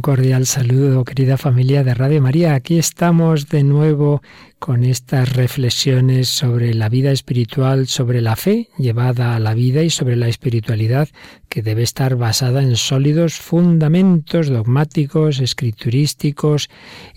Un cordial saludo, querida familia de Radio María. Aquí estamos de nuevo con estas reflexiones sobre la vida espiritual, sobre la fe llevada a la vida y sobre la espiritualidad que debe estar basada en sólidos fundamentos dogmáticos, escriturísticos,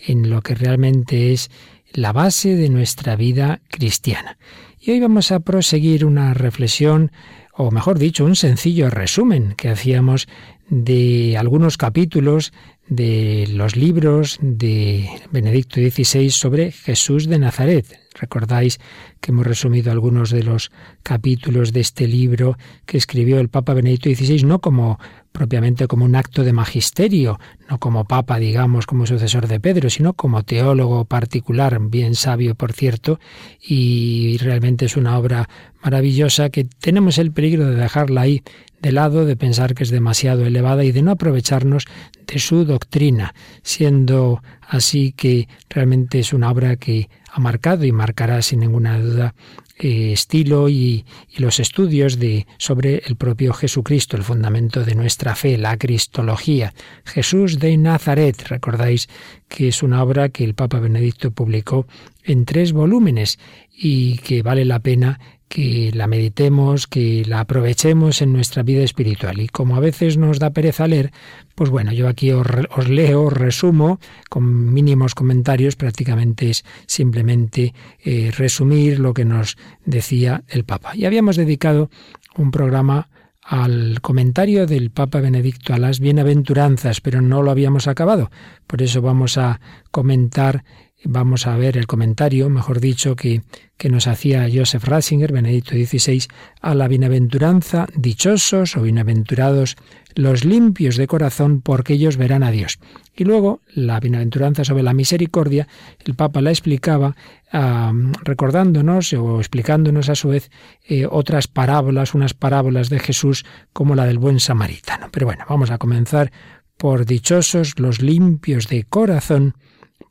en lo que realmente es la base de nuestra vida cristiana. Y hoy vamos a proseguir una reflexión o mejor dicho, un sencillo resumen que hacíamos de algunos capítulos de los libros de Benedicto XVI sobre Jesús de Nazaret. Recordáis que hemos resumido algunos de los capítulos de este libro que escribió el Papa Benedicto XVI, no como propiamente como un acto de magisterio, no como papa, digamos, como sucesor de Pedro, sino como teólogo particular, bien sabio, por cierto, y realmente es una obra maravillosa que tenemos el peligro de dejarla ahí de lado, de pensar que es demasiado elevada y de no aprovecharnos de su doctrina, siendo así que realmente es una obra que ha marcado y marcará sin ninguna duda eh, estilo y, y, los estudios de, sobre el propio Jesucristo, el fundamento de nuestra fe, la cristología. Jesús de Nazaret, recordáis que es una obra que el Papa Benedicto publicó en tres volúmenes y que vale la pena que la meditemos, que la aprovechemos en nuestra vida espiritual. Y como a veces nos da pereza leer, pues bueno, yo aquí os, leo, os resumo con mínimos comentarios, prácticamente es simplemente eh, resumir lo que nos decía el Papa. Y habíamos dedicado un programa al comentario del Papa Benedicto a las bienaventuranzas, pero no lo habíamos acabado. Por eso vamos a comentar vamos a ver el comentario, mejor dicho, que, que nos hacía Joseph Ratzinger, Benedicto XVI, a la bienaventuranza, dichosos o bienaventurados los limpios de corazón, porque ellos verán a Dios. Y luego, la bienaventuranza sobre la misericordia, el Papa la explicaba recordándonos o explicándonos a su vez eh, otras parábolas, unas parábolas de Jesús como la del buen samaritano. Pero bueno, vamos a comenzar por dichosos los limpios de corazón,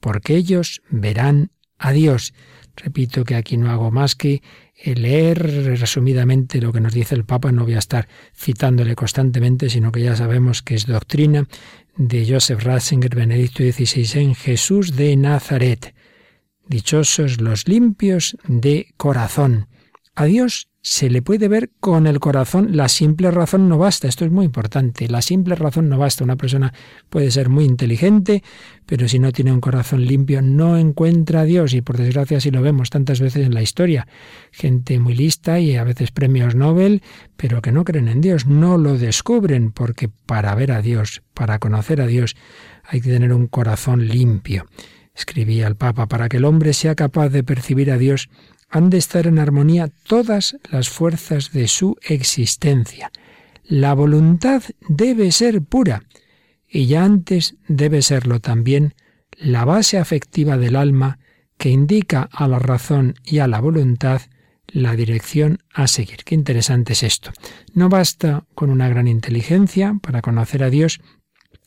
porque ellos verán a Dios. Repito que aquí no hago más que leer resumidamente lo que nos dice el Papa, no voy a estar citándole constantemente, sino que ya sabemos que es doctrina de Joseph Ratzinger, Benedicto XVI, en Jesús de Nazaret. Dichosos los limpios de corazón. A Dios se le puede ver con el corazón, la simple razón no basta, esto es muy importante, la simple razón no basta, una persona puede ser muy inteligente, pero si no tiene un corazón limpio no encuentra a Dios. Y por desgracia si lo vemos tantas veces en la historia, gente muy lista y a veces premios Nobel, pero que no creen en Dios, no lo descubren porque para ver a Dios, para conocer a Dios, hay que tener un corazón limpio. Escribía el Papa, para que el hombre sea capaz de percibir a Dios, han de estar en armonía todas las fuerzas de su existencia. La voluntad debe ser pura, y ya antes debe serlo también la base afectiva del alma que indica a la razón y a la voluntad la dirección a seguir. Qué interesante es esto. No basta con una gran inteligencia para conocer a Dios,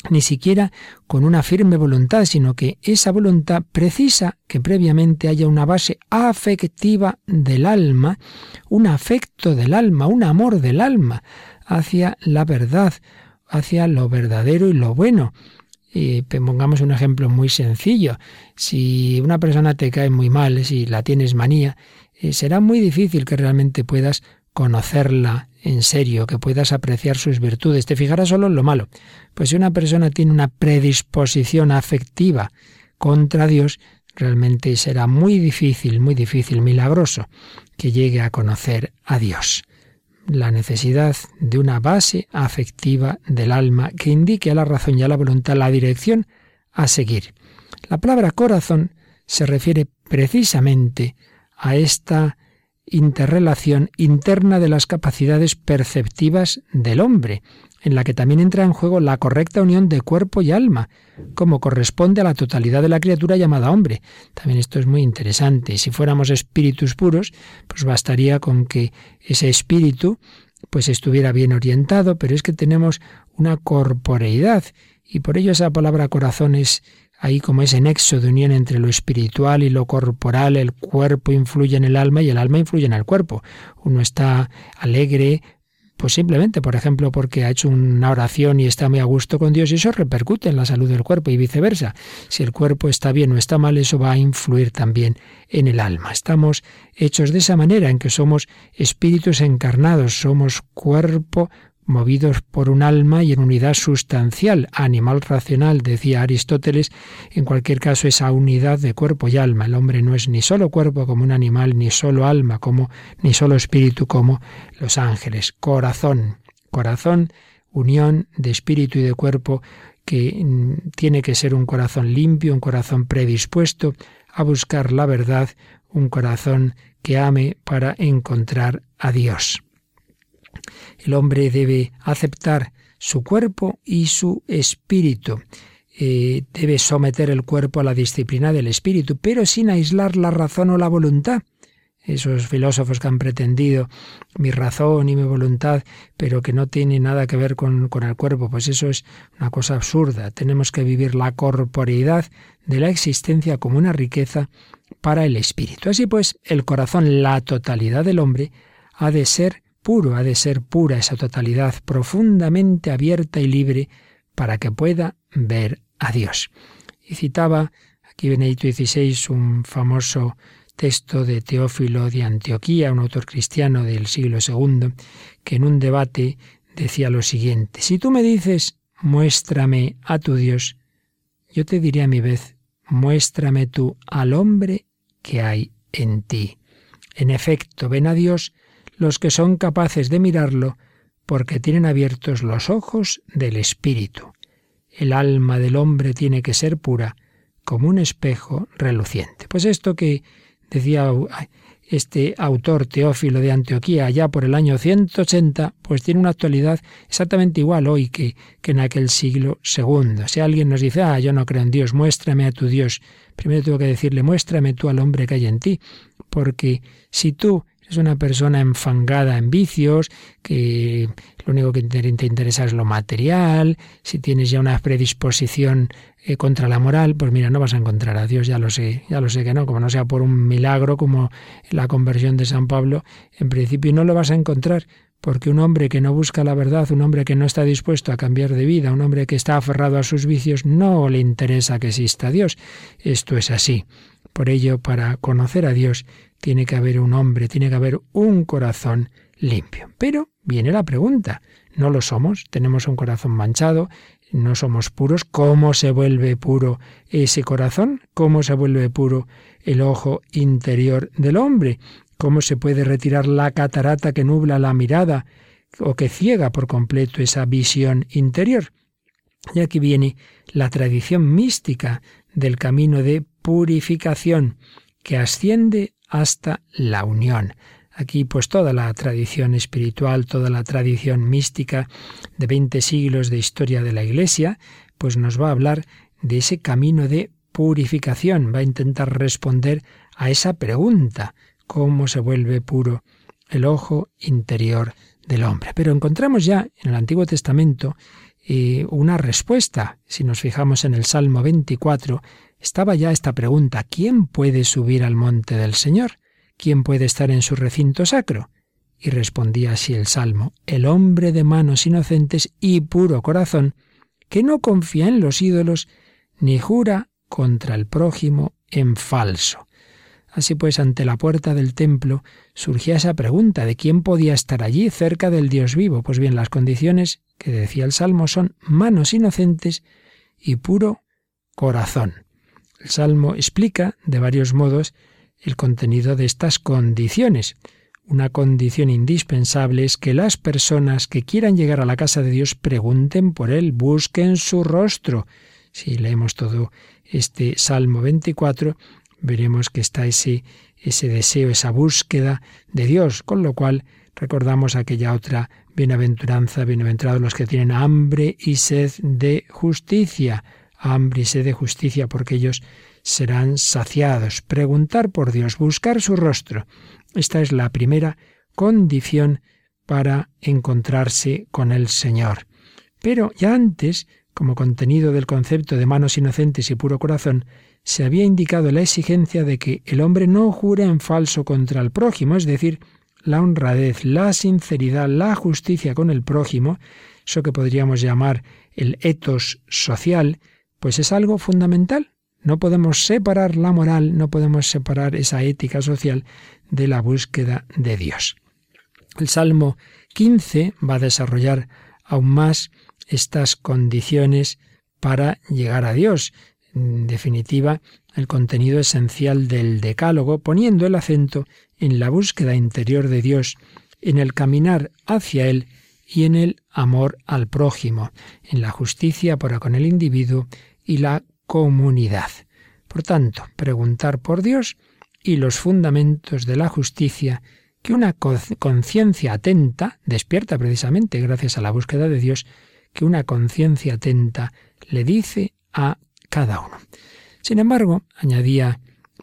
ni siquiera con una firme voluntad, sino que esa voluntad precisa que previamente haya una base afectiva del alma, un afecto del alma, un amor del alma hacia la verdad, hacia lo verdadero y lo bueno. Y pongamos un ejemplo muy sencillo. Si una persona te cae muy mal, si la tienes manía, eh, será muy difícil que realmente puedas conocerla en serio, que puedas apreciar sus virtudes. Te fijarás solo en lo malo. Pues si una persona tiene una predisposición afectiva contra Dios, realmente será muy difícil, muy difícil, milagroso, que llegue a conocer a Dios. La necesidad de una base afectiva del alma que indique a la razón y a la voluntad la dirección a seguir. La palabra corazón se refiere precisamente a esta interrelación interna de las capacidades perceptivas del hombre, en la que también entra en juego la correcta unión de cuerpo y alma, como corresponde a la totalidad de la criatura llamada hombre. También esto es muy interesante. Si fuéramos espíritus puros, pues bastaría con que ese espíritu pues estuviera bien orientado, pero es que tenemos una corporeidad y por ello esa palabra corazón es ahí como ese nexo de unión entre lo espiritual y lo corporal, el cuerpo influye en el alma y el alma influye en el cuerpo. Uno está alegre, pues simplemente, por ejemplo, porque ha hecho una oración y está muy a gusto con Dios y eso repercute en la salud del cuerpo y viceversa. Si el cuerpo está bien o está mal, eso va a influir también en el alma. Estamos hechos de esa manera en que somos espíritus encarnados, somos cuerpo, movidos por un alma y en unidad sustancial, animal racional, decía Aristóteles, en cualquier caso esa unidad de cuerpo y alma. El hombre no es ni solo cuerpo como un animal, ni solo alma como, ni solo espíritu como los ángeles. Corazón, corazón, unión de espíritu y de cuerpo que mm, tiene que ser un corazón limpio, un corazón predispuesto a buscar la verdad, un corazón que ame para encontrar a Dios. El hombre debe aceptar su cuerpo y su espíritu. Eh, debe someter el cuerpo a la disciplina del espíritu, pero sin aislar la razón o la voluntad. Esos filósofos que han pretendido mi razón y mi voluntad, pero que no tiene nada que ver con, con el cuerpo, pues eso es una cosa absurda. Tenemos que vivir la corporeidad de la existencia como una riqueza para el espíritu. Así pues, el corazón, la totalidad del hombre, ha de ser puro, ha de ser pura esa totalidad, profundamente abierta y libre para que pueda ver a Dios. Y citaba aquí Benedito XVI un famoso texto de Teófilo de Antioquía, un autor cristiano del siglo II, que en un debate decía lo siguiente, si tú me dices, muéstrame a tu Dios, yo te diré a mi vez, muéstrame tú al hombre que hay en ti. En efecto, ven a Dios los que son capaces de mirarlo porque tienen abiertos los ojos del Espíritu. El alma del hombre tiene que ser pura como un espejo reluciente. Pues esto que decía este autor Teófilo de Antioquía allá por el año 180, pues tiene una actualidad exactamente igual hoy que, que en aquel siglo segundo. Si alguien nos dice, ah, yo no creo en Dios, muéstrame a tu Dios, primero tengo que decirle, muéstrame tú al hombre que hay en ti, porque si tú es una persona enfangada en vicios, que lo único que te interesa es lo material, si tienes ya una predisposición eh, contra la moral, pues mira, no vas a encontrar a Dios, ya lo sé, ya lo sé que no, como no sea por un milagro como la conversión de San Pablo, en principio no lo vas a encontrar, porque un hombre que no busca la verdad, un hombre que no está dispuesto a cambiar de vida, un hombre que está aferrado a sus vicios, no le interesa que exista Dios. Esto es así. Por ello, para conocer a Dios, tiene que haber un hombre, tiene que haber un corazón limpio. Pero viene la pregunta, ¿no lo somos? Tenemos un corazón manchado, no somos puros. ¿Cómo se vuelve puro ese corazón? ¿Cómo se vuelve puro el ojo interior del hombre? ¿Cómo se puede retirar la catarata que nubla la mirada o que ciega por completo esa visión interior? Y aquí viene la tradición mística del camino de purificación que asciende hasta la unión. Aquí pues toda la tradición espiritual, toda la tradición mística de 20 siglos de historia de la Iglesia, pues nos va a hablar de ese camino de purificación, va a intentar responder a esa pregunta, ¿cómo se vuelve puro el ojo interior del hombre? Pero encontramos ya en el Antiguo Testamento eh, una respuesta. Si nos fijamos en el Salmo 24, estaba ya esta pregunta, ¿quién puede subir al monte del Señor? ¿Quién puede estar en su recinto sacro? Y respondía así el Salmo, el hombre de manos inocentes y puro corazón, que no confía en los ídolos, ni jura contra el prójimo en falso. Así pues, ante la puerta del templo surgía esa pregunta de quién podía estar allí cerca del Dios vivo. Pues bien, las condiciones que decía el Salmo son manos inocentes y puro corazón. El Salmo explica de varios modos el contenido de estas condiciones. Una condición indispensable es que las personas que quieran llegar a la casa de Dios pregunten por Él, busquen su rostro. Si leemos todo este Salmo 24, veremos que está ese, ese deseo, esa búsqueda de Dios, con lo cual recordamos aquella otra bienaventuranza, bienaventurados los que tienen hambre y sed de justicia, hambre y sed de justicia, porque ellos serán saciados. Preguntar por Dios, buscar su rostro. Esta es la primera condición para encontrarse con el Señor. Pero ya antes, como contenido del concepto de manos inocentes y puro corazón, se había indicado la exigencia de que el hombre no jure en falso contra el prójimo, es decir, la honradez, la sinceridad, la justicia con el prójimo, eso que podríamos llamar el etos social, pues es algo fundamental. No podemos separar la moral, no podemos separar esa ética social de la búsqueda de Dios. El Salmo 15 va a desarrollar aún más estas condiciones para llegar a Dios. En definitiva, el contenido esencial del decálogo, poniendo el acento en la búsqueda interior de Dios, en el caminar hacia Él y en el amor al prójimo, en la justicia para con el individuo y la comunidad. Por tanto, preguntar por Dios y los fundamentos de la justicia que una conciencia atenta, despierta precisamente gracias a la búsqueda de Dios, que una conciencia atenta le dice a cada uno. Sin embargo, añadía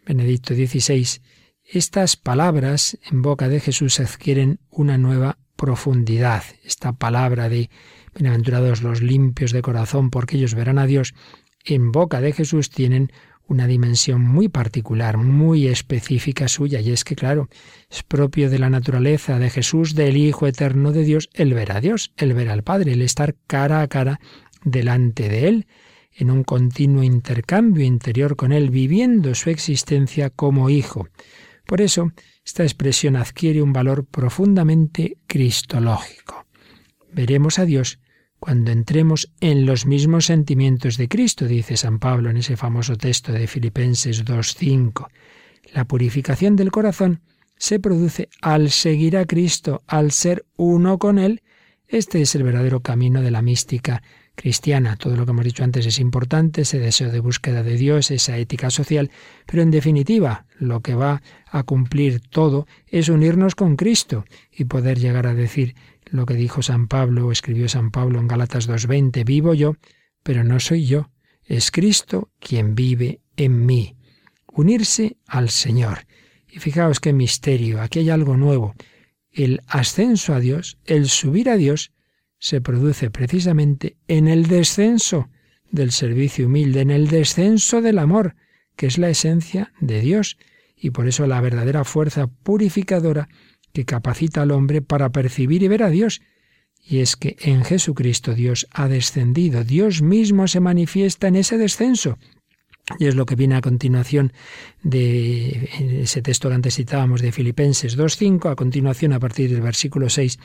Benedicto XVI, estas palabras en boca de Jesús adquieren una nueva profundidad. Esta palabra de bienaventurados los limpios de corazón porque ellos verán a Dios, en boca de Jesús tienen una dimensión muy particular, muy específica suya, y es que, claro, es propio de la naturaleza de Jesús, del Hijo Eterno de Dios, el ver a Dios, el ver al Padre, el estar cara a cara delante de Él, en un continuo intercambio interior con Él, viviendo su existencia como Hijo. Por eso, esta expresión adquiere un valor profundamente cristológico. Veremos a Dios cuando entremos en los mismos sentimientos de Cristo, dice San Pablo en ese famoso texto de Filipenses 2.5. La purificación del corazón se produce al seguir a Cristo, al ser uno con Él. Este es el verdadero camino de la mística cristiana. Todo lo que hemos dicho antes es importante, ese deseo de búsqueda de Dios, esa ética social, pero en definitiva lo que va a cumplir todo es unirnos con Cristo y poder llegar a decir lo que dijo San Pablo o escribió San Pablo en Galatas 2.20, vivo yo, pero no soy yo, es Cristo quien vive en mí. Unirse al Señor. Y fijaos qué misterio, aquí hay algo nuevo. El ascenso a Dios, el subir a Dios, se produce precisamente en el descenso del servicio humilde, en el descenso del amor, que es la esencia de Dios, y por eso la verdadera fuerza purificadora que capacita al hombre para percibir y ver a Dios. Y es que en Jesucristo Dios ha descendido, Dios mismo se manifiesta en ese descenso. Y es lo que viene a continuación de ese texto que antes citábamos de Filipenses 2.5. A continuación, a partir del versículo 6,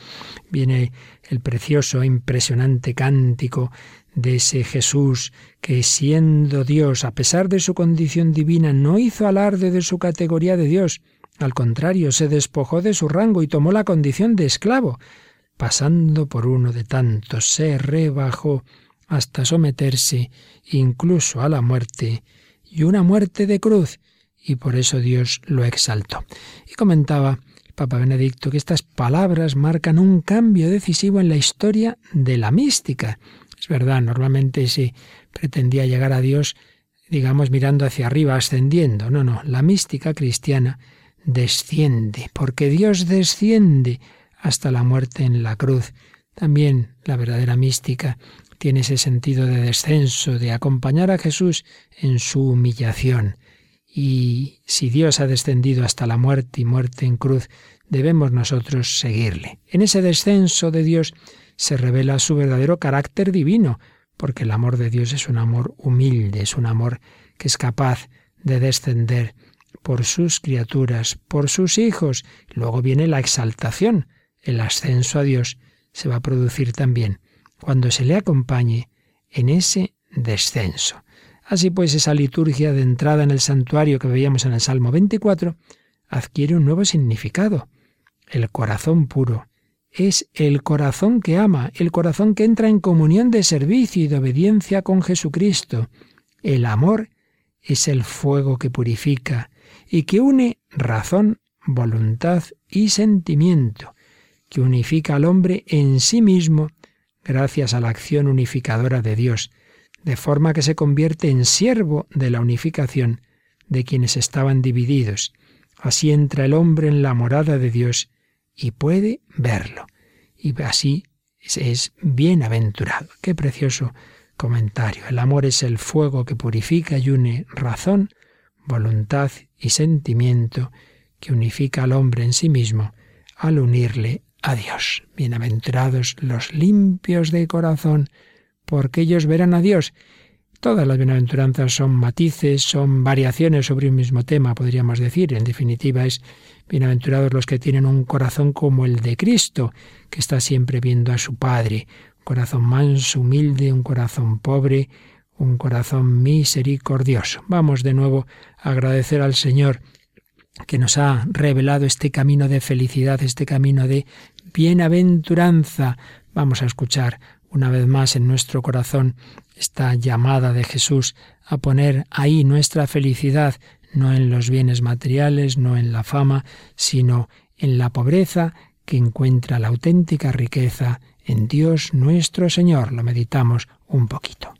viene el precioso, impresionante cántico de ese Jesús que siendo Dios, a pesar de su condición divina, no hizo alarde de su categoría de Dios, al contrario, se despojó de su rango y tomó la condición de esclavo. Pasando por uno de tantos, se rebajó hasta someterse incluso a la muerte, y una muerte de cruz, y por eso Dios lo exaltó. Y comentaba el Papa Benedicto que estas palabras marcan un cambio decisivo en la historia de la mística. Es verdad, normalmente se pretendía llegar a Dios, digamos, mirando hacia arriba, ascendiendo. No, no, la mística cristiana desciende, porque Dios desciende hasta la muerte en la cruz. También la verdadera mística tiene ese sentido de descenso, de acompañar a Jesús en su humillación. Y si Dios ha descendido hasta la muerte y muerte en cruz, debemos nosotros seguirle. En ese descenso de Dios se revela su verdadero carácter divino, porque el amor de Dios es un amor humilde, es un amor que es capaz de descender por sus criaturas, por sus hijos. Luego viene la exaltación, el ascenso a Dios se va a producir también cuando se le acompañe en ese descenso. Así pues, esa liturgia de entrada en el santuario que veíamos en el Salmo 24 adquiere un nuevo significado. El corazón puro es el corazón que ama, el corazón que entra en comunión de servicio y de obediencia con Jesucristo. El amor es el fuego que purifica, y que une razón, voluntad y sentimiento, que unifica al hombre en sí mismo gracias a la acción unificadora de Dios, de forma que se convierte en siervo de la unificación de quienes estaban divididos. Así entra el hombre en la morada de Dios y puede verlo. Y así es bienaventurado. Qué precioso comentario. El amor es el fuego que purifica y une razón, voluntad y sentimiento, que unifica al hombre en sí mismo al unirle a Dios. Bienaventurados los limpios de corazón, porque ellos verán a Dios. Todas las bienaventuranzas son matices, son variaciones sobre un mismo tema, podríamos decir. En definitiva, es bienaventurados los que tienen un corazón como el de Cristo, que está siempre viendo a su Padre, un corazón manso, humilde, un corazón pobre, un corazón misericordioso. Vamos de nuevo a agradecer al Señor que nos ha revelado este camino de felicidad, este camino de bienaventuranza. Vamos a escuchar una vez más en nuestro corazón esta llamada de Jesús a poner ahí nuestra felicidad, no en los bienes materiales, no en la fama, sino en la pobreza que encuentra la auténtica riqueza en Dios nuestro Señor. Lo meditamos un poquito.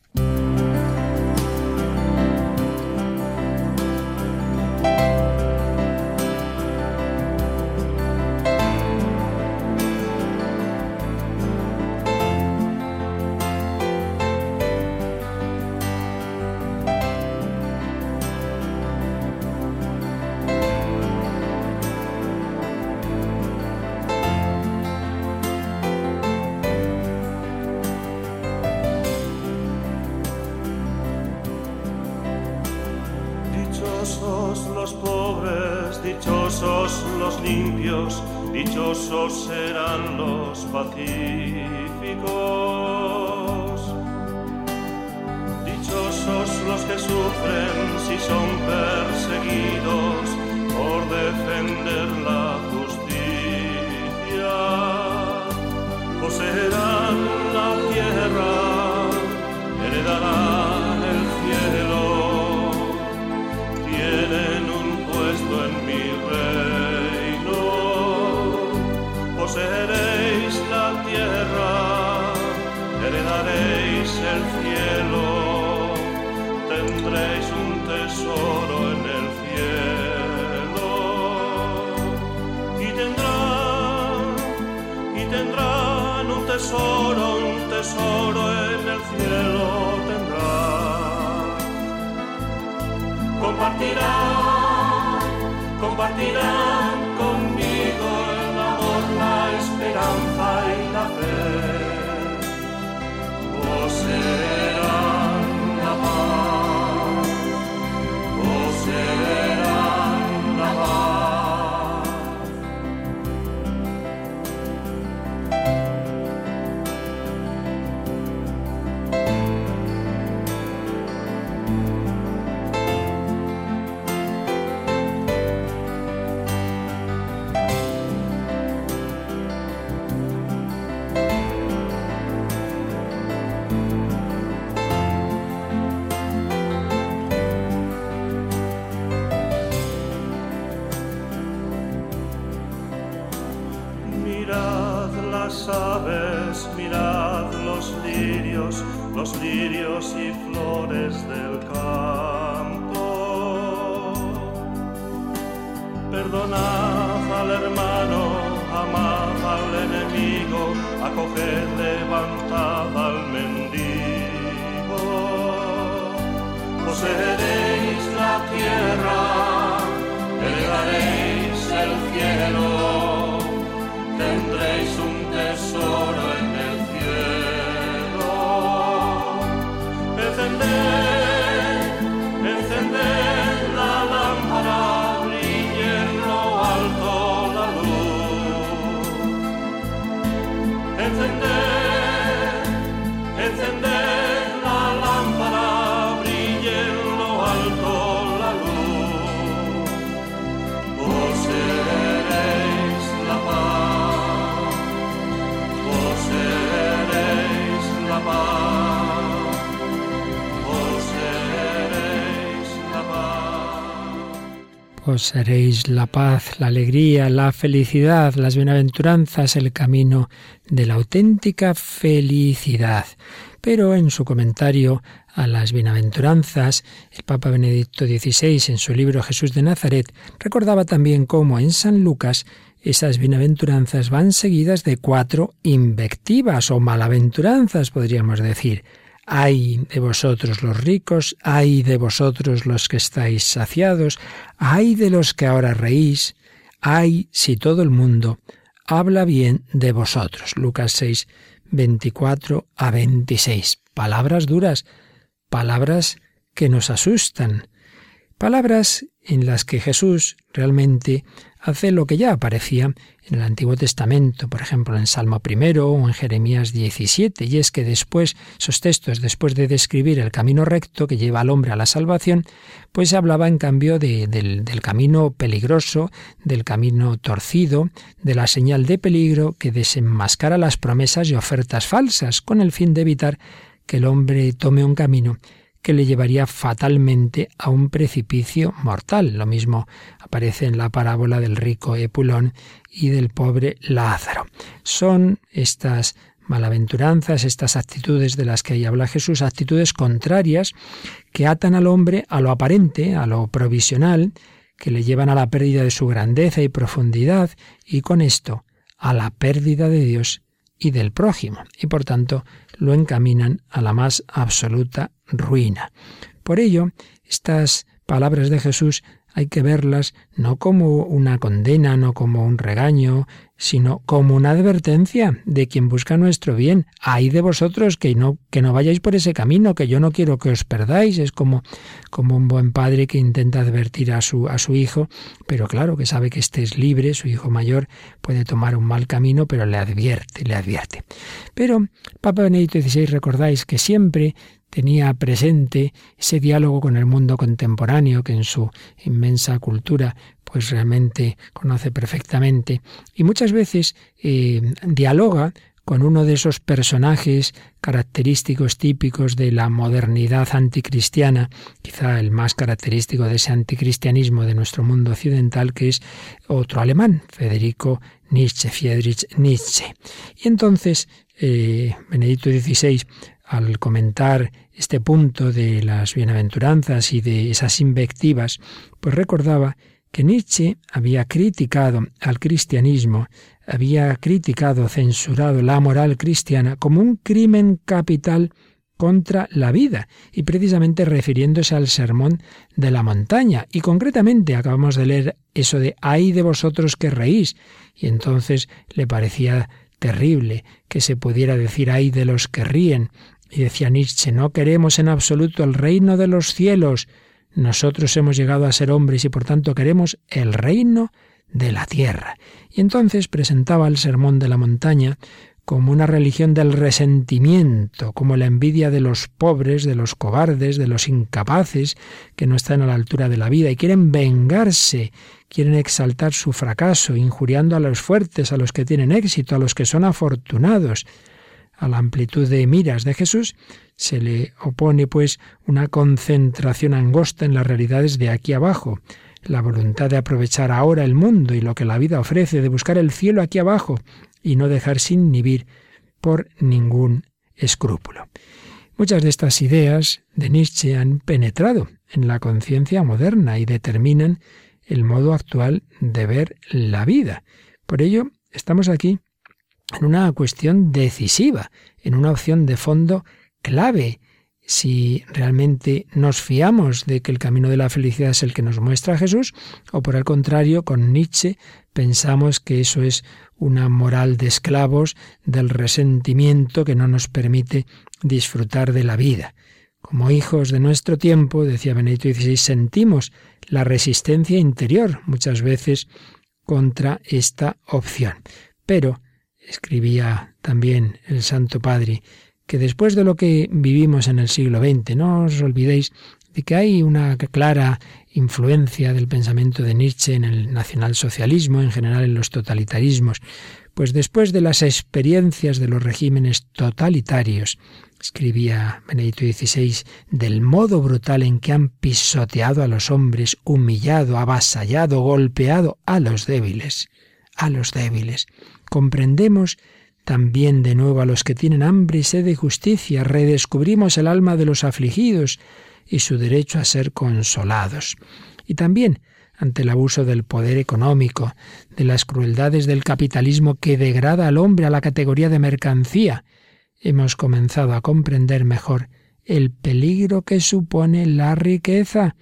los pacíficos. Dichosos los que sufren si son perseguidos por defender la justicia. Poseerán la tierra, heredarán tesoro, un tesoro en el cielo tendrá. Compartirán, compartirán conmigo el amor, la esperanza y la fe. Oh, aves, mirad los lirios, los lirios y flores del campo. Perdonad al hermano, amad al enemigo, acoged, levantad al mendigo. Poseeréis la tierra, heredaréis el cielo tesoro en el cielo. Descender seréis la paz, la alegría, la felicidad, las bienaventuranzas, el camino de la auténtica felicidad. Pero en su comentario a las bienaventuranzas, el Papa Benedicto XVI, en su libro Jesús de Nazaret, recordaba también cómo en San Lucas esas bienaventuranzas van seguidas de cuatro invectivas o malaventuranzas, podríamos decir. Ay de vosotros los ricos, ay de vosotros los que estáis saciados, ay de los que ahora reís, ay si todo el mundo habla bien de vosotros. Lucas 6, 24 a 26. Palabras duras, palabras que nos asustan, palabras en las que Jesús realmente hace lo que ya aparecía en el Antiguo Testamento, por ejemplo en Salmo primero o en Jeremías 17, y es que después, esos textos, después de describir el camino recto que lleva al hombre a la salvación, pues hablaba en cambio del, del camino peligroso, del camino torcido, de la señal de peligro que desenmascara las promesas y ofertas falsas, con el fin de evitar que el hombre tome un camino que le llevaría fatalmente a un precipicio mortal. Lo mismo aparece en la parábola del rico Epulón y del pobre Lázaro. Son estas malaventuranzas, estas actitudes de las que ahí habla Jesús, actitudes contrarias que atan al hombre a lo aparente, a lo provisional, que le llevan a la pérdida de su grandeza y profundidad, y con esto a la pérdida de Dios y del prójimo, y por tanto lo encaminan a la más absoluta ruina. Por ello, estas palabras de Jesús hay que verlas no como una condena, no como un regaño, sino como una advertencia de quien busca nuestro bien. Hay de vosotros que no, que no vayáis por ese camino, que yo no quiero que os perdáis. Es como, como un buen padre que intenta advertir a su, a su hijo, pero claro, que sabe que este es libre, su hijo mayor puede tomar un mal camino, pero le advierte, le advierte. Pero Papa Benedicto XVI recordáis que siempre tenía presente ese diálogo con el mundo contemporáneo que en su inmensa cultura pues realmente conoce perfectamente y muchas veces eh, dialoga con uno de esos personajes característicos típicos de la modernidad anticristiana, quizá el más característico de ese anticristianismo de nuestro mundo occidental, que es otro alemán, Federico Nietzsche, Friedrich Nietzsche. Y entonces eh, Benedicto XVI al comentar este punto de las bienaventuranzas y de esas invectivas, pues recordaba que Nietzsche había criticado al cristianismo, había criticado, censurado la moral cristiana como un crimen capital contra la vida, y precisamente refiriéndose al sermón de la montaña. Y concretamente acabamos de leer eso de ay de vosotros que reís, y entonces le parecía terrible que se pudiera decir ay de los que ríen, y decía Nietzsche, no queremos en absoluto el reino de los cielos. Nosotros hemos llegado a ser hombres y por tanto queremos el reino de la tierra. Y entonces presentaba el sermón de la montaña como una religión del resentimiento, como la envidia de los pobres, de los cobardes, de los incapaces, que no están a la altura de la vida y quieren vengarse, quieren exaltar su fracaso, injuriando a los fuertes, a los que tienen éxito, a los que son afortunados. A la amplitud de miras de Jesús se le opone pues una concentración angosta en las realidades de aquí abajo, la voluntad de aprovechar ahora el mundo y lo que la vida ofrece, de buscar el cielo aquí abajo y no dejar sin inhibir por ningún escrúpulo. Muchas de estas ideas de Nietzsche han penetrado en la conciencia moderna y determinan el modo actual de ver la vida. Por ello, estamos aquí en una cuestión decisiva, en una opción de fondo clave. Si realmente nos fiamos de que el camino de la felicidad es el que nos muestra Jesús, o por el contrario, con Nietzsche pensamos que eso es una moral de esclavos, del resentimiento que no nos permite disfrutar de la vida. Como hijos de nuestro tiempo, decía Benedicto XVI, sentimos la resistencia interior muchas veces contra esta opción. Pero escribía también el Santo Padre, que después de lo que vivimos en el siglo XX, no os olvidéis de que hay una clara influencia del pensamiento de Nietzsche en el nacionalsocialismo, en general en los totalitarismos, Pues después de las experiencias de los regímenes totalitarios, escribía Benedicto XVI, del modo brutal en que han pisoteado a los hombres, humillado, avasallado, golpeado a los débiles, a los débiles. Comprendemos también de nuevo a los que tienen hambre y sed de justicia, redescubrimos el alma de los afligidos y su derecho a ser consolados. Y también ante el abuso del poder económico, de las crueldades del capitalismo que degrada al hombre a la categoría de mercancía, hemos comenzado a comprender mejor el peligro que supone la riqueza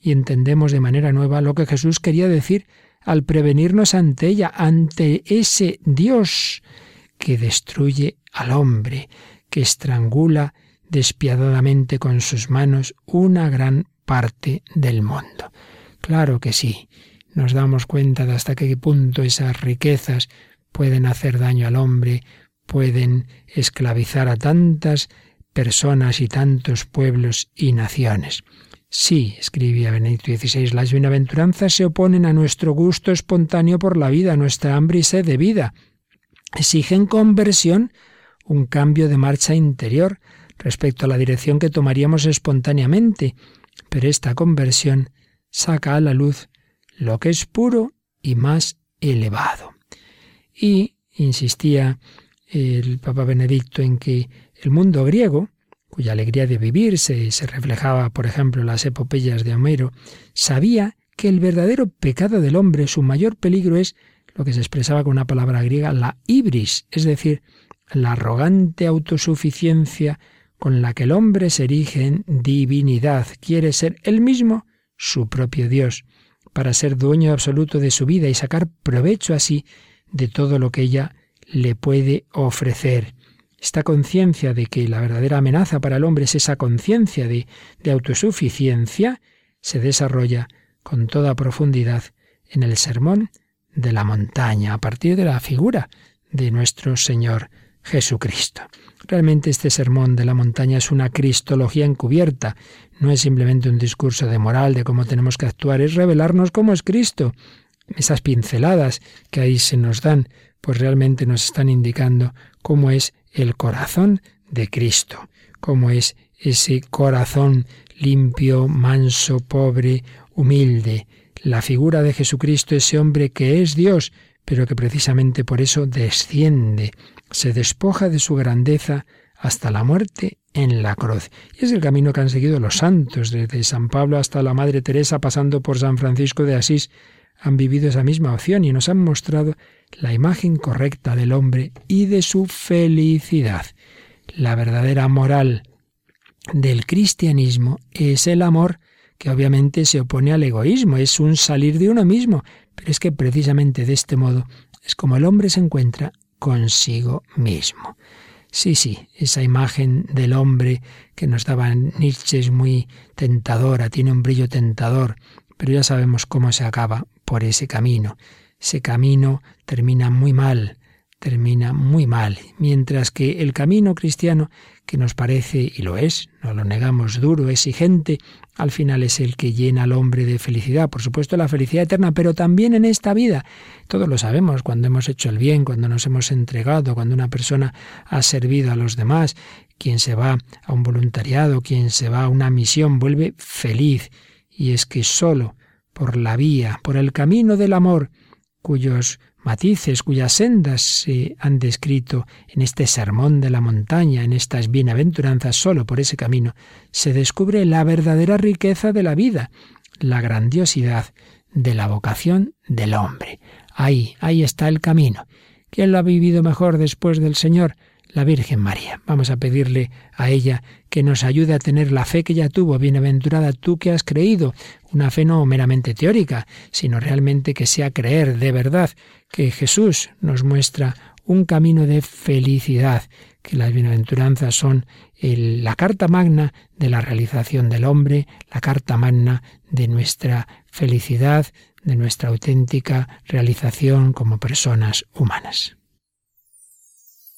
y entendemos de manera nueva lo que Jesús quería decir al prevenirnos ante ella, ante ese Dios que destruye al hombre, que estrangula despiadadamente con sus manos una gran parte del mundo. Claro que sí, nos damos cuenta de hasta qué punto esas riquezas pueden hacer daño al hombre, pueden esclavizar a tantas personas y tantos pueblos y naciones. Sí, escribía Benedicto XVI, las bienaventuranzas se oponen a nuestro gusto espontáneo por la vida, a nuestra hambre y sed de vida. Exigen conversión, un cambio de marcha interior respecto a la dirección que tomaríamos espontáneamente, pero esta conversión saca a la luz lo que es puro y más elevado. Y insistía el Papa Benedicto en que el mundo griego, cuya alegría de vivir se, se reflejaba, por ejemplo, en las epopeyas de Homero, sabía que el verdadero pecado del hombre, su mayor peligro es lo que se expresaba con una palabra griega, la ibris, es decir, la arrogante autosuficiencia con la que el hombre se erige en divinidad, quiere ser él mismo su propio Dios, para ser dueño absoluto de su vida y sacar provecho así de todo lo que ella le puede ofrecer. Esta conciencia de que la verdadera amenaza para el hombre es esa conciencia de, autosuficiencia, se desarrolla con toda profundidad en el sermón de la montaña, a partir de la figura de nuestro Señor Jesucristo. Realmente este sermón de la montaña es una cristología encubierta, no es simplemente un discurso de moral de cómo tenemos que actuar, es revelarnos cómo es Cristo. Esas pinceladas que ahí se nos dan pues realmente nos están indicando cómo es el corazón de Cristo, cómo es ese corazón limpio, manso, pobre, humilde, la figura de Jesucristo, ese hombre que es Dios, pero que precisamente por eso desciende, se despoja de su grandeza hasta la muerte en la cruz. Y es el camino que han seguido los santos, desde San Pablo hasta la Madre Teresa, pasando por San Francisco de Asís, han vivido esa misma opción y nos han mostrado la imagen correcta del hombre y de su felicidad. La verdadera moral del cristianismo es el amor que obviamente se opone al egoísmo, es un salir de uno mismo, pero es que precisamente de este modo es como el hombre se encuentra consigo mismo. Sí, sí, esa imagen del hombre que nos daba Nietzsche es muy tentadora, tiene un brillo tentador, pero ya sabemos cómo se acaba por ese camino. Ese camino termina muy mal, termina muy mal, mientras que el camino cristiano, que nos parece, y lo es, no lo negamos, duro, exigente, al final es el que llena al hombre de felicidad, por supuesto la felicidad eterna, pero también en esta vida. Todos lo sabemos, cuando hemos hecho el bien, cuando nos hemos entregado, cuando una persona ha servido a los demás, quien se va a un voluntariado, quien se va a una misión, vuelve feliz. Y es que solo por la vía, por el camino del amor, cuyos matices, cuyas sendas se han descrito en este sermón de la montaña, en estas bienaventuranzas, solo por ese camino, se descubre la verdadera riqueza de la vida, la grandiosidad de la vocación del hombre. Ahí, ahí está el camino. ¿Quién lo ha vivido mejor después del Señor? La Virgen María. Vamos a pedirle a ella que nos ayude a tener la fe que ella tuvo. Bienaventurada tú que has creído. Una fe no meramente teórica, sino realmente que sea creer de verdad que Jesús nos muestra un camino de felicidad, que las bienaventuranzas son la carta magna de la realización del hombre, la carta magna de nuestra felicidad, de nuestra auténtica realización como personas humanas.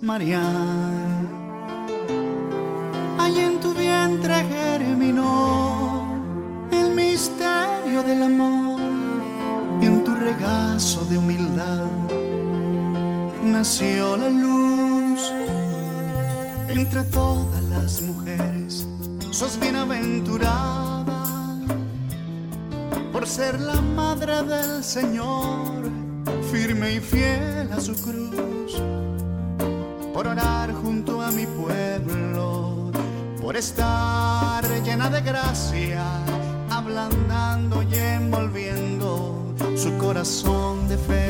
María. Allí en tu vientre germinó el misterio del amor y en tu regazo de humildad nació la luz entre todas las mujeres sos bienaventurada por ser la madre del Señor, firme y fiel a su cruz, por orar junto a mi pueblo, por estar llena de gracia, ablandando y envolviendo su corazón de fe.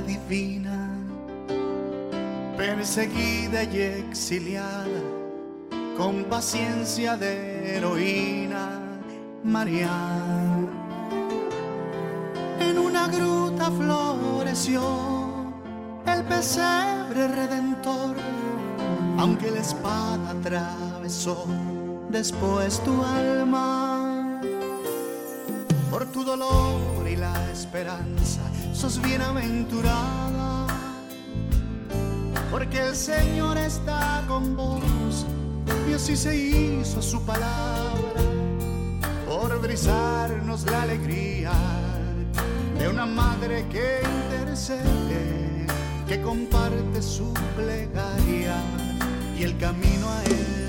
Divina, perseguida y exiliada, con paciencia de heroína, María. En una gruta floreció el pesebre redentor, aunque la espada atravesó después tu alma por tu dolor esperanza sos bienaventurada, porque el Señor está con vos y así se hizo su palabra, por brisarnos la alegría de una madre que intercede, que comparte su plegaria y el camino a él.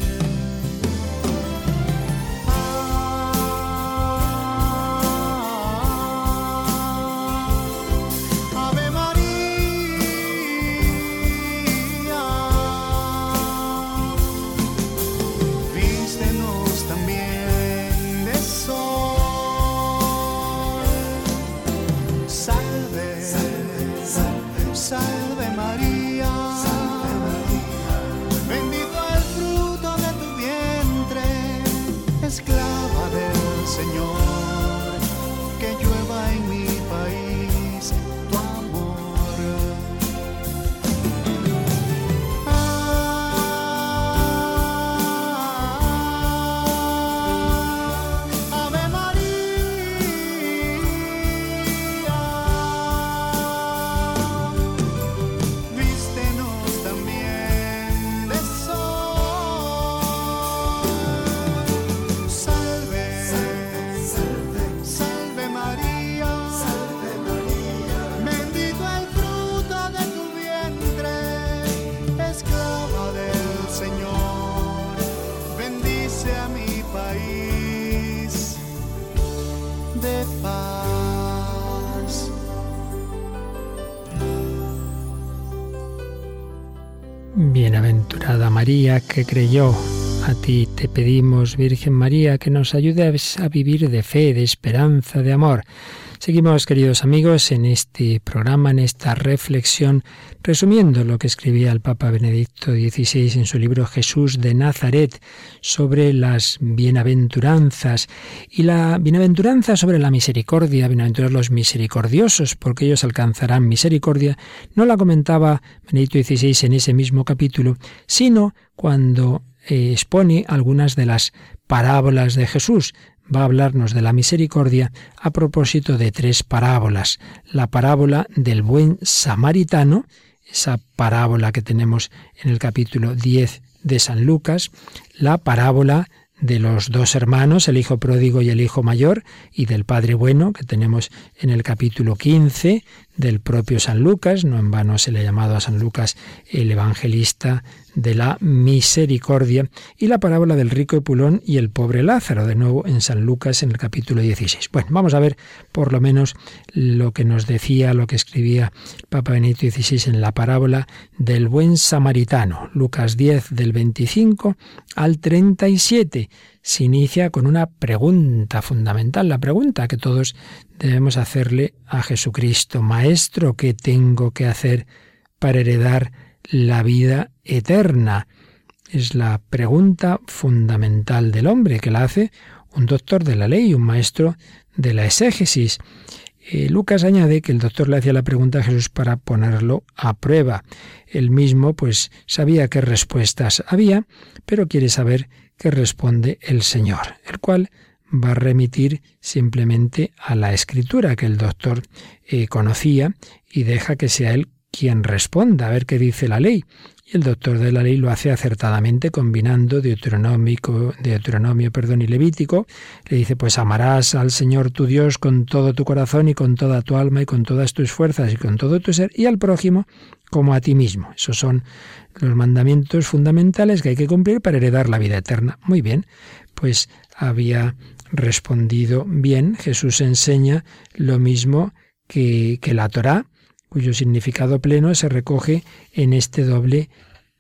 María que creyó. A ti te pedimos, Virgen María, que nos ayudes a vivir de fe, de esperanza, de amor. Seguimos, queridos amigos, en este programa, en esta reflexión, resumiendo lo que escribía el Papa Benedicto XVI en su libro Jesús de Nazaret sobre las bienaventuranzas y la bienaventuranza sobre la misericordia, bienaventurados los misericordiosos, porque ellos alcanzarán misericordia, no la comentaba Benedicto XVI en ese mismo capítulo, sino cuando eh, expone algunas de las parábolas de Jesús, va a hablarnos de la misericordia a propósito de tres parábolas. La parábola del buen samaritano, esa parábola que tenemos en el capítulo 10 de San Lucas, la parábola de los dos hermanos, el hijo pródigo y el hijo mayor, y del Padre Bueno, que tenemos en el capítulo 15 del propio San Lucas, no en vano se le ha llamado a San Lucas el evangelista de la misericordia, y la parábola del rico Epulón y el pobre Lázaro, de nuevo en San Lucas en el capítulo 16. Bueno, vamos a ver por lo menos lo que nos decía, lo que escribía Papa Benito XVI en la parábola del buen samaritano, Lucas 10 del 25 al 37 se inicia con una pregunta fundamental, la pregunta que todos debemos hacerle a Jesucristo, Maestro, ¿qué tengo que hacer para heredar la vida eterna? Es la pregunta fundamental del hombre que la hace un doctor de la ley, un maestro de la exégesis. Eh, Lucas añade que el doctor le hacía la pregunta a Jesús para ponerlo a prueba. Él mismo, pues, sabía qué respuestas había, pero quiere saber que responde el Señor, el cual va a remitir simplemente a la escritura que el doctor eh, conocía y deja que sea él quien responda, a ver qué dice la ley. Y el doctor de la ley lo hace acertadamente combinando deuteronomio perdón, y levítico. Le dice, pues amarás al Señor tu Dios con todo tu corazón y con toda tu alma y con todas tus fuerzas y con todo tu ser y al prójimo como a ti mismo. Esos son los mandamientos fundamentales que hay que cumplir para heredar la vida eterna. Muy bien, pues había respondido bien. Jesús enseña lo mismo que, que la Torá, cuyo significado pleno se recoge en este doble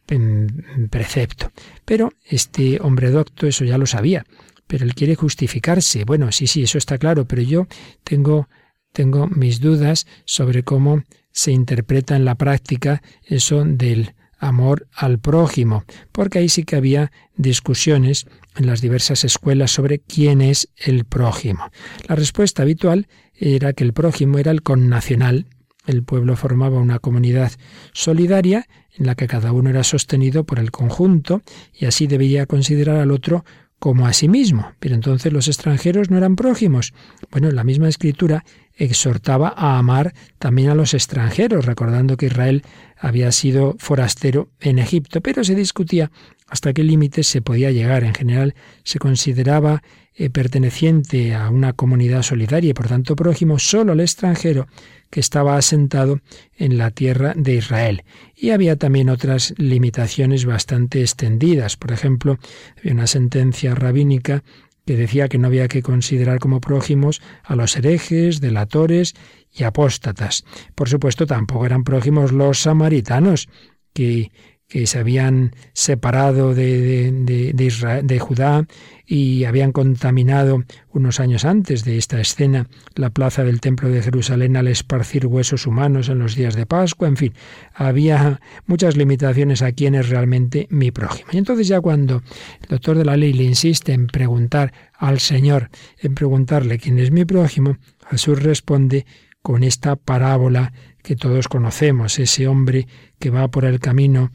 em, precepto. Pero este hombre docto eso ya lo sabía, pero él quiere justificarse. Bueno, sí, sí, eso está claro, pero yo tengo tengo mis dudas sobre cómo se interpreta en la práctica eso del amor al prójimo, porque ahí sí que había discusiones en las diversas escuelas sobre quién es el prójimo. La respuesta habitual era que el prójimo era el connacional. El pueblo formaba una comunidad solidaria en la que cada uno era sostenido por el conjunto y así debía considerar al otro como a sí mismo. Pero entonces los extranjeros no eran prójimos. Bueno, la misma escritura exhortaba a amar también a los extranjeros, recordando que Israel había sido forastero en Egipto, pero se discutía hasta qué límites se podía llegar. En general se consideraba eh, perteneciente a una comunidad solidaria y por tanto prójimo solo al extranjero que estaba asentado en la tierra de Israel. Y había también otras limitaciones bastante extendidas. Por ejemplo, había una sentencia rabínica que decía que no había que considerar como prójimos a los herejes, delatores y apóstatas. Por supuesto, tampoco eran prójimos los samaritanos, que, que se habían separado de, de, de, de, Judá y habían contaminado unos años antes de esta escena la plaza del Templo de Jerusalén al esparcir huesos humanos en los días de Pascua, en fin, había muchas limitaciones a quién es realmente mi prójimo. Y entonces ya cuando el doctor de la ley le insiste en preguntar al Señor, en preguntarle quién es mi prójimo, Jesús responde con esta parábola que todos conocemos, ese hombre que va por el camino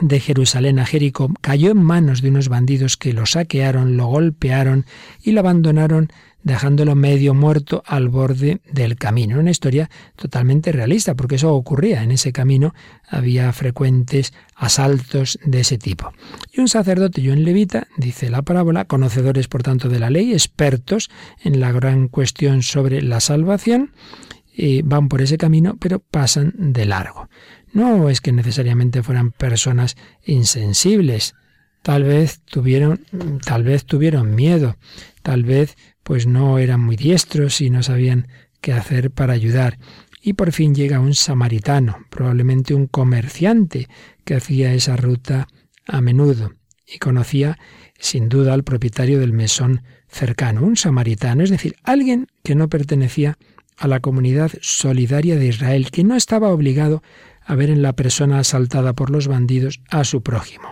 de Jerusalén a Jericó cayó en manos de unos bandidos que lo saquearon, lo golpearon y lo abandonaron dejándolo medio muerto al borde del camino. Una historia totalmente realista, porque eso ocurría. En ese camino había frecuentes asaltos de ese tipo. Y un sacerdote y un levita, dice la parábola, conocedores por tanto de la ley, expertos en la gran cuestión sobre la salvación, van por ese camino, pero pasan de largo. No es que necesariamente fueran personas insensibles. Tal vez tuvieron, tal vez tuvieron miedo, tal vez pues no eran muy diestros y no sabían qué hacer para ayudar. Y por fin llega un samaritano, probablemente un comerciante que hacía esa ruta a menudo y conocía sin duda al propietario del mesón cercano, un samaritano, es decir, alguien que no pertenecía a la comunidad solidaria de Israel, que no estaba obligado a ver en la persona asaltada por los bandidos a su prójimo.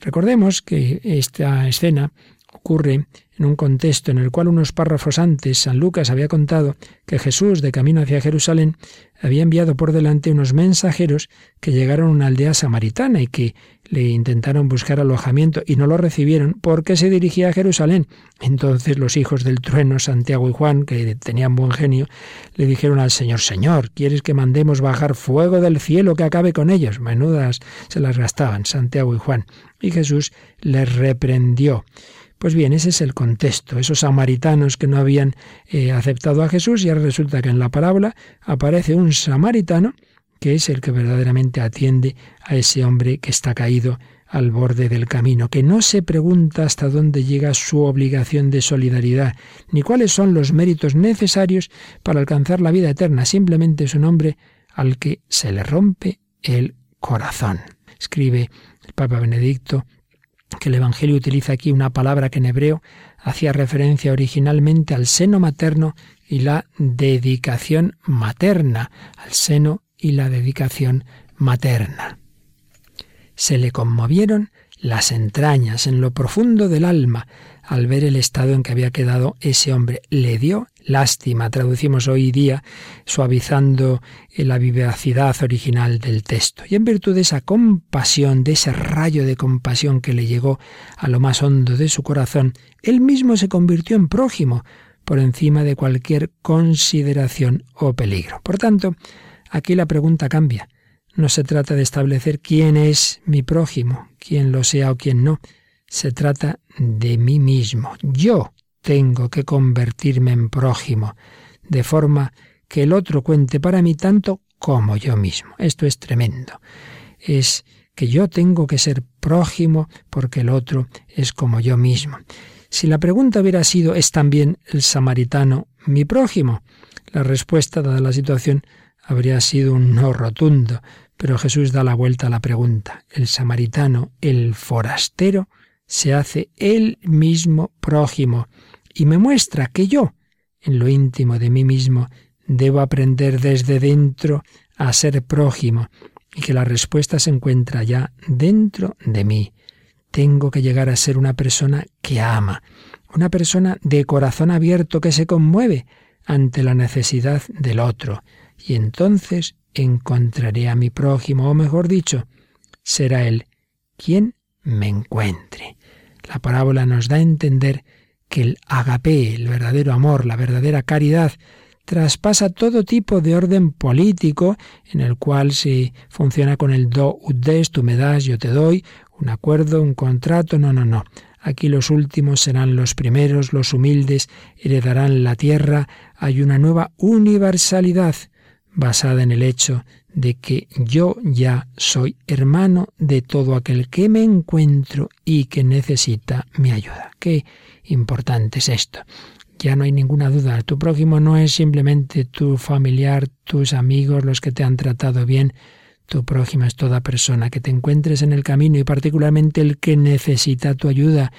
Recordemos que esta escena ocurre en un contexto en el cual unos párrafos antes San Lucas había contado que Jesús, de camino hacia Jerusalén, había enviado por delante unos mensajeros que llegaron a una aldea samaritana y que le intentaron buscar alojamiento y no lo recibieron porque se dirigía a Jerusalén. Entonces los hijos del trueno, Santiago y Juan, que tenían buen genio, le dijeron al Señor, Señor, ¿quieres que mandemos bajar fuego del cielo que acabe con ellos? Menudas se las gastaban Santiago y Juan. Y Jesús les reprendió. Pues bien, ese es el contexto. Esos samaritanos que no habían eh, aceptado a Jesús y ahora resulta que en la parábola aparece un samaritano que es el que verdaderamente atiende a ese hombre que está caído al borde del camino, que no se pregunta hasta dónde llega su obligación de solidaridad, ni cuáles son los méritos necesarios para alcanzar la vida eterna, simplemente es un hombre al que se le rompe el corazón. Escribe el Papa Benedicto que el Evangelio utiliza aquí una palabra que en hebreo hacía referencia originalmente al seno materno y la dedicación materna, al seno y la dedicación materna. Se le conmovieron las entrañas en lo profundo del alma al ver el estado en que había quedado ese hombre. Le dio lástima, traducimos hoy día, suavizando la vivacidad original del texto. Y en virtud de esa compasión, de ese rayo de compasión que le llegó a lo más hondo de su corazón, él mismo se convirtió en prójimo, por encima de cualquier consideración o peligro. Por tanto, aquí la pregunta cambia. No se trata de establecer quién es mi prójimo, quién lo sea o quién no. Se trata de mí mismo. Yo tengo que convertirme en prójimo, de forma que el otro cuente para mí tanto como yo mismo. Esto es tremendo. Es que yo tengo que ser prójimo porque el otro es como yo mismo. Si la pregunta hubiera sido ¿es también el samaritano mi prójimo? La respuesta, dada la situación, habría sido un no rotundo, pero Jesús da la vuelta a la pregunta. El samaritano, el forastero, se hace él mismo prójimo y me muestra que yo, en lo íntimo de mí mismo, debo aprender desde dentro a ser prójimo y que la respuesta se encuentra ya dentro de mí. Tengo que llegar a ser una persona que ama, una persona de corazón abierto que se conmueve ante la necesidad del otro, y entonces encontraré a mi prójimo, o mejor dicho, será él quien me encuentre. La parábola nos da a entender que el agape, el verdadero amor, la verdadera caridad, traspasa todo tipo de orden político en el cual se funciona con el do ut des, tú me das, yo te doy, un acuerdo, un contrato, no, no, no. Aquí los últimos serán los primeros, los humildes heredarán la tierra, hay una nueva universalidad basada en el hecho de que yo ya soy hermano de todo aquel que me encuentro y que necesita mi ayuda. Qué importante es esto. Ya no hay ninguna duda, tu prójimo no es simplemente tu familiar, tus amigos, los que te han tratado bien. Tu prójimo es toda persona que te encuentres en el camino y particularmente el que necesita tu ayuda.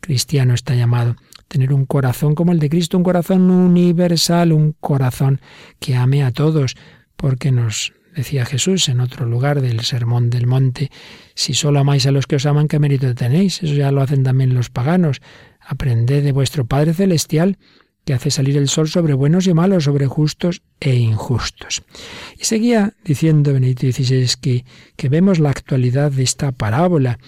cristiano está llamado tener un corazón como el de Cristo, un corazón universal, un corazón que ame a todos, porque nos decía Jesús en otro lugar del Sermón del Monte, si solo amáis a los que os aman, ¿qué mérito tenéis? Eso ya lo hacen también los paganos. Aprended de vuestro Padre Celestial, que hace salir el sol sobre buenos y malos, sobre justos e injustos. Y seguía diciendo Benedicto XVI que, que vemos la actualidad de esta parábola.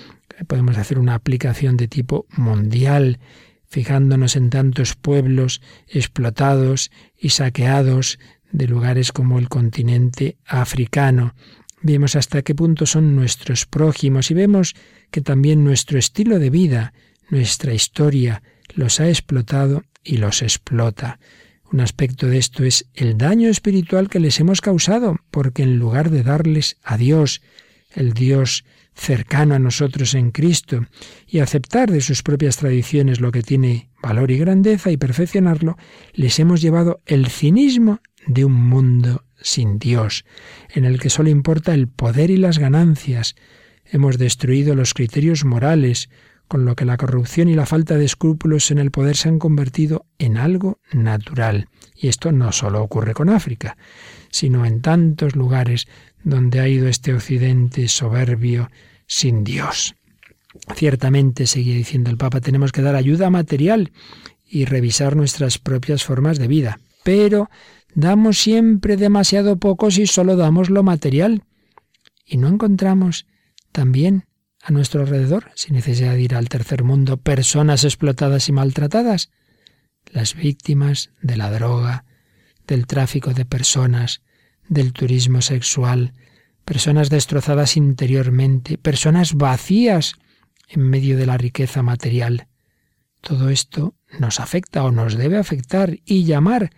Podemos hacer una aplicación de tipo mundial, fijándonos en tantos pueblos explotados y saqueados de lugares como el continente africano. Vemos hasta qué punto son nuestros prójimos y vemos que también nuestro estilo de vida, nuestra historia, los ha explotado y los explota. Un aspecto de esto es el daño espiritual que les hemos causado, porque en lugar de darles a Dios, el Dios cercano a nosotros en Cristo, y aceptar de sus propias tradiciones lo que tiene valor y grandeza y perfeccionarlo, les hemos llevado el cinismo de un mundo sin Dios, en el que solo importa el poder y las ganancias. Hemos destruido los criterios morales, con lo que la corrupción y la falta de escrúpulos en el poder se han convertido en algo natural. Y esto no solo ocurre con África, sino en tantos lugares donde ha ido este occidente soberbio sin Dios. Ciertamente, seguía diciendo el Papa, tenemos que dar ayuda material y revisar nuestras propias formas de vida. Pero damos siempre demasiado poco si solo damos lo material. Y no encontramos también a nuestro alrededor, sin necesidad de ir al tercer mundo, personas explotadas y maltratadas. Las víctimas de la droga, del tráfico de personas, del turismo sexual, personas destrozadas interiormente, personas vacías en medio de la riqueza material. Todo esto nos afecta o nos debe afectar y llamar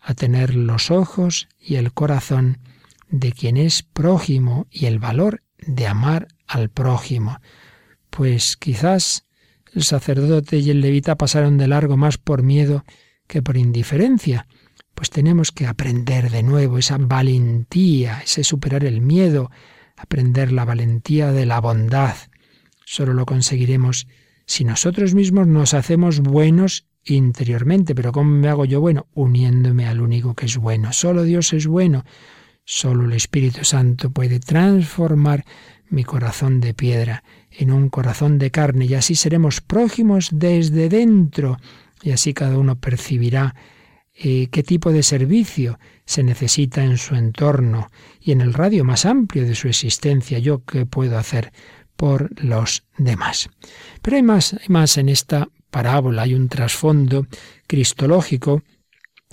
a tener los ojos y el corazón de quien es prójimo y el valor de amar al prójimo. Pues quizás el sacerdote y el levita pasaron de largo más por miedo que por indiferencia, pues tenemos que aprender de nuevo esa valentía, ese superar el miedo, aprender la valentía de la bondad. Solo lo conseguiremos si nosotros mismos nos hacemos buenos interiormente. Pero ¿cómo me hago yo bueno? Uniéndome al único que es bueno. Solo Dios es bueno. Solo el Espíritu Santo puede transformar mi corazón de piedra en un corazón de carne y así seremos prójimos desde dentro y así cada uno percibirá eh, qué tipo de servicio se necesita en su entorno y en el radio más amplio de su existencia, yo qué puedo hacer por los demás. Pero hay más, hay más en esta parábola, hay un trasfondo cristológico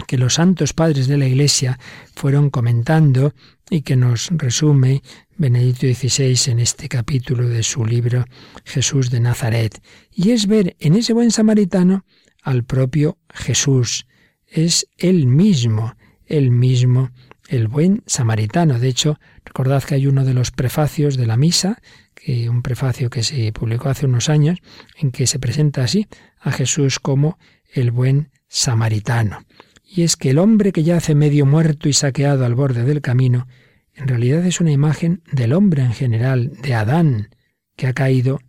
que los santos padres de la Iglesia fueron comentando y que nos resume Benedicto XVI en este capítulo de su libro Jesús de Nazaret. Y es ver en ese buen samaritano al propio Jesús, es el mismo, el mismo, el buen samaritano. De hecho, recordad que hay uno de los prefacios de la misa, que un prefacio que se publicó hace unos años, en que se presenta así a Jesús como el buen samaritano. Y es que el hombre que yace medio muerto y saqueado al borde del camino, en realidad es una imagen del hombre en general, de Adán, que ha caído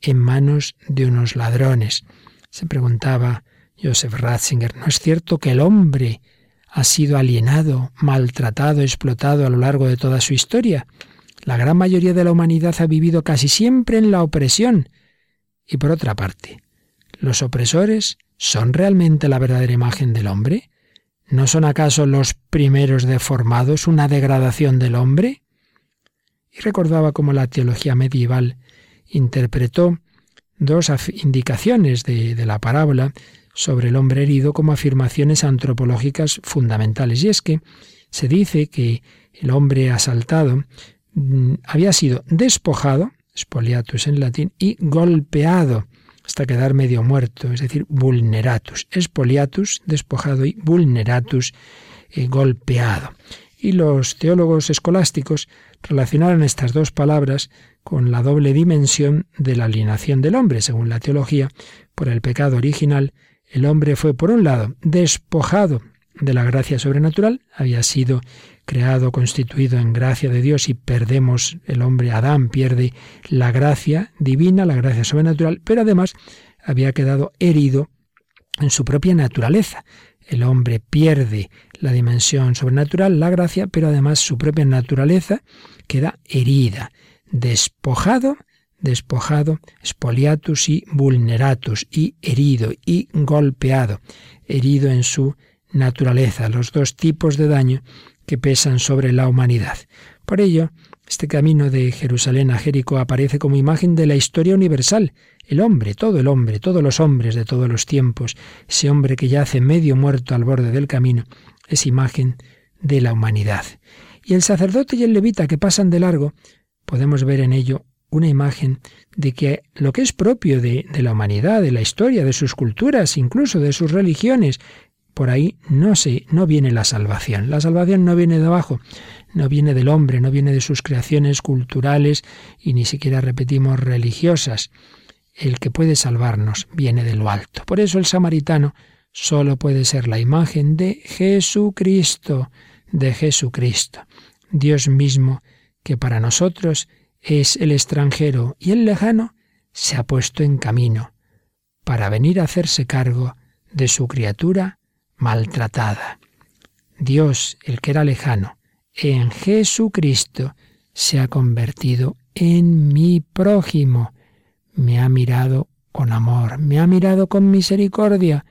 en manos de unos ladrones. Se preguntaba Joseph Ratzinger, ¿no es cierto que el hombre ha sido alienado, maltratado, explotado a lo largo de toda su historia? La gran mayoría de la humanidad ha vivido casi siempre en la opresión. Y por otra parte, ¿los opresores son realmente la verdadera imagen del hombre? ¿No son acaso los primeros deformados una degradación del hombre? Y recordaba cómo la teología medieval interpretó dos indicaciones de, la parábola sobre el hombre herido como afirmaciones antropológicas fundamentales. Y es que se dice que el hombre asaltado mm, había sido despojado, spoliatus en latín, y golpeado hasta quedar medio muerto, es decir, vulneratus. Spoliatus, despojado, y vulneratus, eh, golpeado. Y los teólogos escolásticos relacionaron estas dos palabras con la doble dimensión de la alienación del hombre, según la teología, por el pecado original el hombre fue, por un lado, despojado de la gracia sobrenatural, había sido creado, constituido en gracia de Dios y perdemos, el hombre Adán pierde la gracia divina, la gracia sobrenatural, pero además había quedado herido en su propia naturaleza. El hombre pierde la dimensión sobrenatural, la gracia, pero además su propia naturaleza queda herida, despojado despojado, spoliatus y vulneratus, y herido y golpeado, herido en su naturaleza, los dos tipos de daño que pesan sobre la humanidad. Por ello, este camino de Jerusalén a Jericó aparece como imagen de la historia universal. El hombre, todo el hombre, todos los hombres de todos los tiempos, ese hombre que yace medio muerto al borde del camino, es imagen de la humanidad. Y el sacerdote y el levita que pasan de largo, podemos ver en ello una imagen de que lo que es propio de, la humanidad, de la historia, de sus culturas, incluso de sus religiones, por ahí no se, no viene la salvación. La salvación no viene de abajo, no viene del hombre, no viene de sus creaciones culturales y ni siquiera repetimos religiosas. El que puede salvarnos viene de lo alto. Por eso el samaritano solo puede ser la imagen de Jesucristo, de Jesucristo, Dios mismo, que para nosotros es el extranjero y el lejano, se ha puesto en camino para venir a hacerse cargo de su criatura maltratada. Dios, el que era lejano, en Jesucristo se ha convertido en mi prójimo, me ha mirado con amor, me ha mirado con misericordia,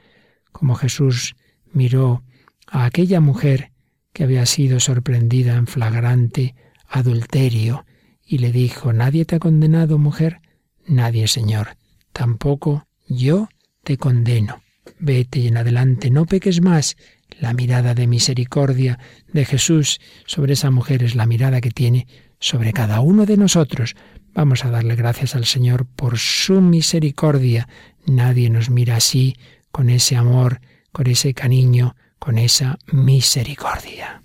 como Jesús miró a aquella mujer que había sido sorprendida en flagrante adulterio y le dijo, ¿Nadie te ha condenado, mujer? Nadie, Señor. Tampoco yo te condeno. Vete y en adelante, no peques más. La mirada de misericordia de Jesús sobre esa mujer es la mirada que tiene sobre cada uno de nosotros. Vamos a darle gracias al Señor por su misericordia. Nadie nos mira así, con ese amor, con ese cariño, con esa misericordia.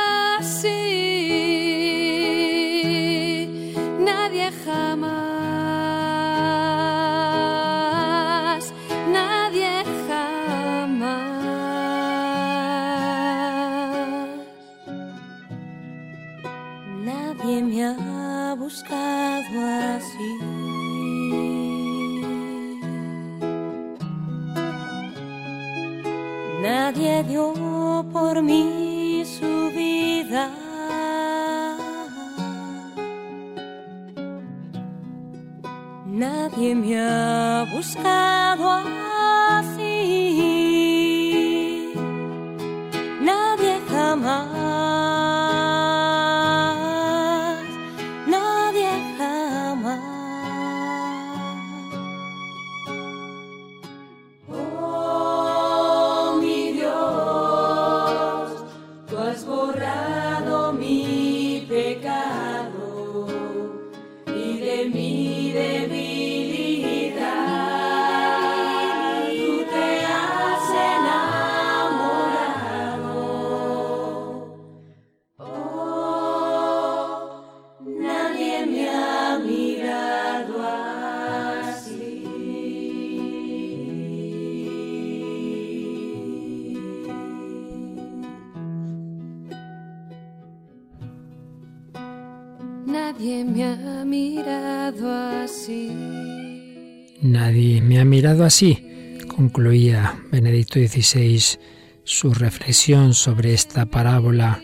Así, concluía Benedicto XVI su reflexión sobre esta parábola,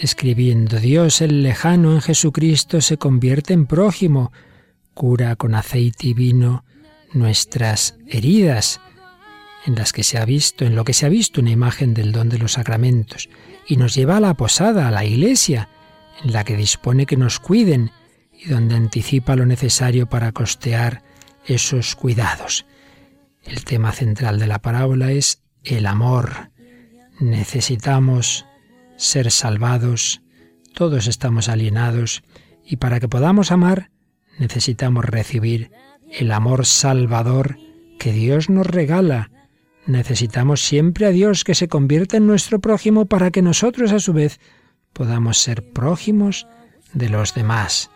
escribiendo, Dios el lejano en Jesucristo se convierte en prójimo, cura con aceite y vino nuestras heridas, en las que se ha visto, en lo que se ha visto una imagen del don de los sacramentos, y nos lleva a la posada, a la iglesia, en la que dispone que nos cuiden y donde anticipa lo necesario para costear esos cuidados. El tema central de la parábola es el amor. Necesitamos ser salvados, todos estamos alienados y para que podamos amar necesitamos recibir el amor salvador que Dios nos regala. Necesitamos siempre a Dios que se convierta en nuestro prójimo para que nosotros a su vez podamos ser prójimos de los demás,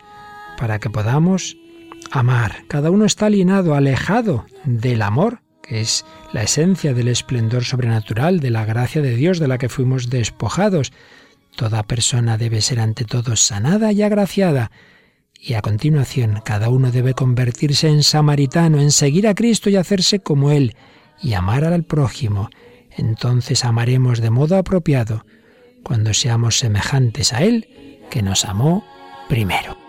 para que podamos amar. Cada uno está alienado, alejado del amor, es la esencia del esplendor sobrenatural, de la gracia de Dios de la que fuimos despojados. Toda persona debe ser ante todo sanada y agraciada. Y a continuación cada uno debe convertirse en samaritano, en seguir a Cristo y hacerse como Él, y amar al prójimo. Entonces amaremos de modo apropiado, cuando seamos semejantes a Él, que nos amó primero.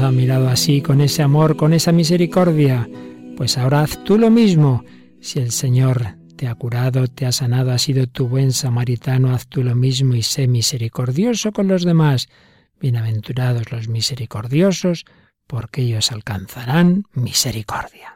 Ha mirado así, con ese amor, con esa misericordia. Pues ahora haz tú lo mismo. Si el Señor te ha curado, te ha sanado, ha sido tu buen samaritano, haz tú lo mismo y sé misericordioso con los demás. Bienaventurados los misericordiosos, porque ellos alcanzarán misericordia.